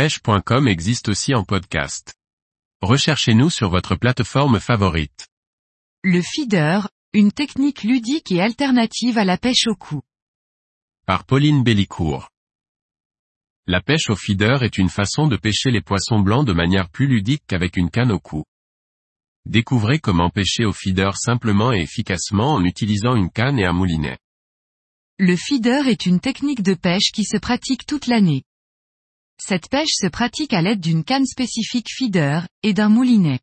pêche.com existe aussi en podcast. Recherchez-nous sur votre plateforme favorite. Le feeder, une technique ludique et alternative à la pêche au cou. Par Pauline Bellicourt. La pêche au feeder est une façon de pêcher les poissons blancs de manière plus ludique qu'avec une canne au cou. Découvrez comment pêcher au feeder simplement et efficacement en utilisant une canne et un moulinet. Le feeder est une technique de pêche qui se pratique toute l'année. Cette pêche se pratique à l'aide d'une canne spécifique feeder, et d'un moulinet.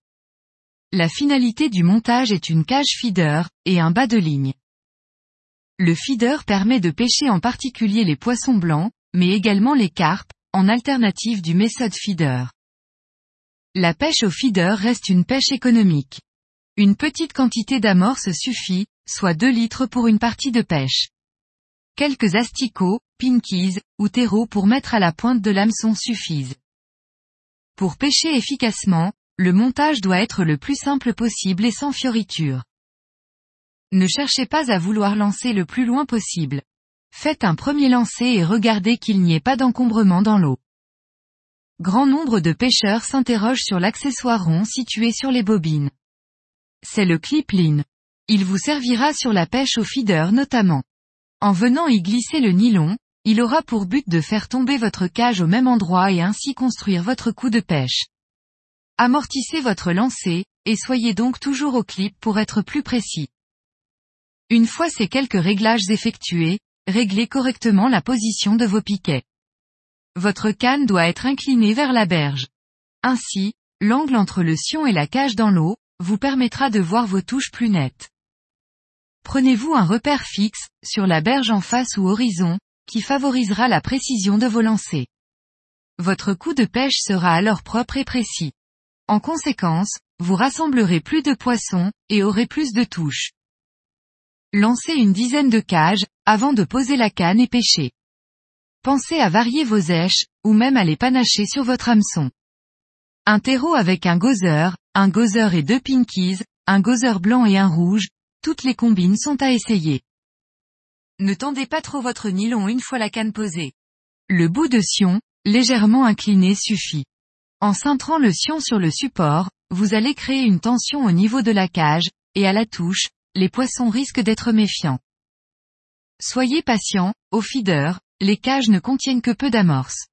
La finalité du montage est une cage feeder, et un bas de ligne. Le feeder permet de pêcher en particulier les poissons blancs, mais également les carpes, en alternative du méthode feeder. La pêche au feeder reste une pêche économique. Une petite quantité d'amorce suffit, soit 2 litres pour une partie de pêche. Quelques asticots, pinkies, ou terreaux pour mettre à la pointe de l'hameçon suffisent. Pour pêcher efficacement, le montage doit être le plus simple possible et sans fioritures. Ne cherchez pas à vouloir lancer le plus loin possible. Faites un premier lancer et regardez qu'il n'y ait pas d'encombrement dans l'eau. Grand nombre de pêcheurs s'interrogent sur l'accessoire rond situé sur les bobines. C'est le clip line. Il vous servira sur la pêche au feeder notamment. En venant y glisser le nylon, il aura pour but de faire tomber votre cage au même endroit et ainsi construire votre coup de pêche. Amortissez votre lancer, et soyez donc toujours au clip pour être plus précis. Une fois ces quelques réglages effectués, réglez correctement la position de vos piquets. Votre canne doit être inclinée vers la berge. Ainsi, l'angle entre le sion et la cage dans l'eau, vous permettra de voir vos touches plus nettes. Prenez-vous un repère fixe, sur la berge en face ou horizon, qui favorisera la précision de vos lancers. Votre coup de pêche sera alors propre et précis. En conséquence, vous rassemblerez plus de poissons, et aurez plus de touches. Lancez une dizaine de cages, avant de poser la canne et pêcher. Pensez à varier vos èches, ou même à les panacher sur votre hameçon. Un terreau avec un gozer, un gozer et deux pinkies, un gozer blanc et un rouge, toutes les combines sont à essayer. Ne tendez pas trop votre nylon une fois la canne posée. Le bout de sion, légèrement incliné suffit. En cintrant le sion sur le support, vous allez créer une tension au niveau de la cage, et à la touche, les poissons risquent d'être méfiants. Soyez patient, au feeder, les cages ne contiennent que peu d'amorces.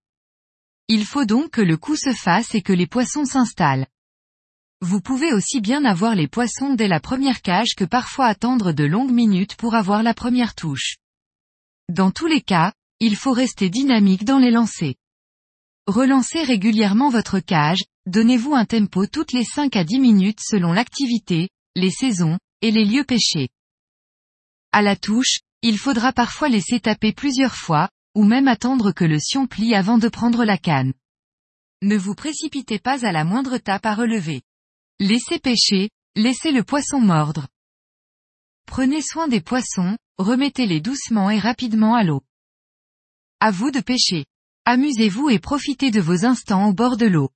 Il faut donc que le coup se fasse et que les poissons s'installent. Vous pouvez aussi bien avoir les poissons dès la première cage que parfois attendre de longues minutes pour avoir la première touche. Dans tous les cas, il faut rester dynamique dans les lancers. Relancez régulièrement votre cage, donnez-vous un tempo toutes les 5 à 10 minutes selon l'activité, les saisons, et les lieux pêchés. À la touche, il faudra parfois laisser taper plusieurs fois, ou même attendre que le sion plie avant de prendre la canne. Ne vous précipitez pas à la moindre tape à relever. Laissez pêcher, laissez le poisson mordre. Prenez soin des poissons, remettez-les doucement et rapidement à l'eau. À vous de pêcher. Amusez-vous et profitez de vos instants au bord de l'eau.